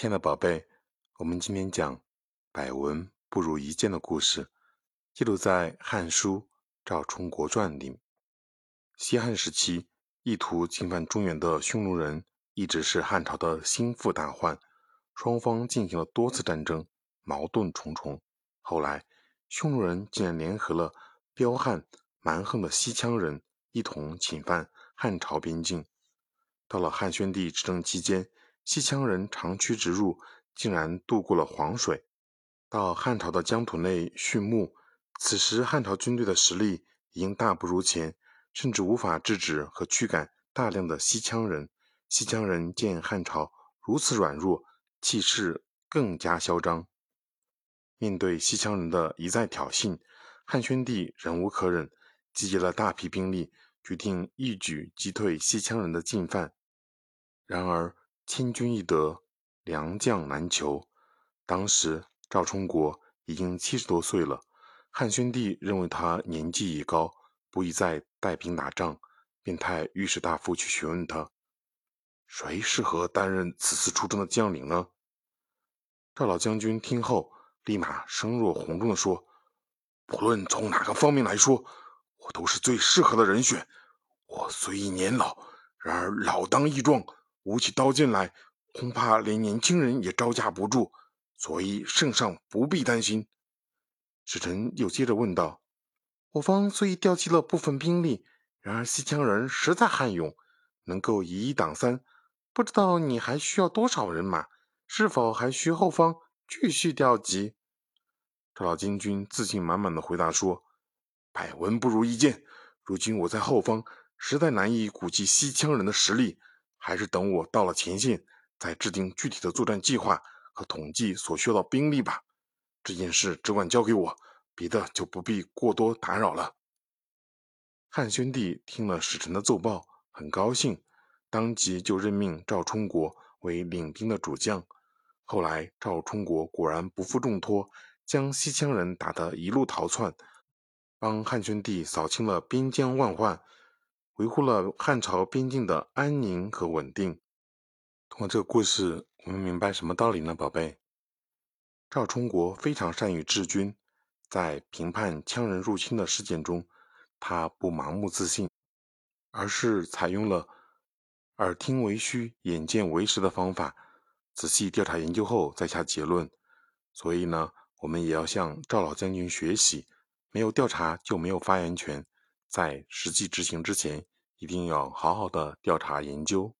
亲爱的宝贝，我们今天讲“百闻不如一见”的故事，记录在《汉书·赵充国传》里。西汉时期，意图侵犯中原的匈奴人一直是汉朝的心腹大患，双方进行了多次战争，矛盾重重。后来，匈奴人竟然联合了彪悍蛮横的西羌人，一同侵犯汉朝边境。到了汉宣帝执政期间，西羌人长驱直入，竟然渡过了黄水，到汉朝的疆土内畜牧。此时，汉朝军队的实力已经大不如前，甚至无法制止和驱赶大量的西羌人。西羌人见汉朝如此软弱，气势更加嚣张。面对西羌人的一再挑衅，汉宣帝忍无可忍，集结了大批兵力，决定一举击退西羌人的进犯。然而，千军易得，良将难求。当时赵充国已经七十多岁了，汉宣帝认为他年纪已高，不宜再带兵打仗，便派御史大夫去询问他：谁适合担任此次出征的将领呢？赵老将军听后，立马声若洪钟地说：“不论从哪个方面来说，我都是最适合的人选。我虽已年老，然而老当益壮。”舞起刀剑来，恐怕连年轻人也招架不住，所以圣上不必担心。使臣又接着问道：“我方虽已调集了部分兵力，然而西羌人实在悍勇，能够以一挡三，不知道你还需要多少人马？是否还需后方继续调集？”赵老将军自信满满的回答说：“百闻不如一见，如今我在后方，实在难以估计西羌人的实力。”还是等我到了前线，再制定具体的作战计划和统计所需要的兵力吧。这件事只管交给我，别的就不必过多打扰了。汉宣帝听了使臣的奏报，很高兴，当即就任命赵充国为领兵的主将。后来，赵充国果然不负重托，将西羌人打得一路逃窜，帮汉宣帝扫清了边疆万患。维护了汉朝边境的安宁和稳定。通过这个故事，我们明白什么道理呢，宝贝？赵充国非常善于治军，在评判羌人入侵的事件中，他不盲目自信，而是采用了耳听为虚、眼见为实的方法，仔细调查研究后再下结论。所以呢，我们也要向赵老将军学习，没有调查就没有发言权。在实际执行之前，一定要好好的调查研究。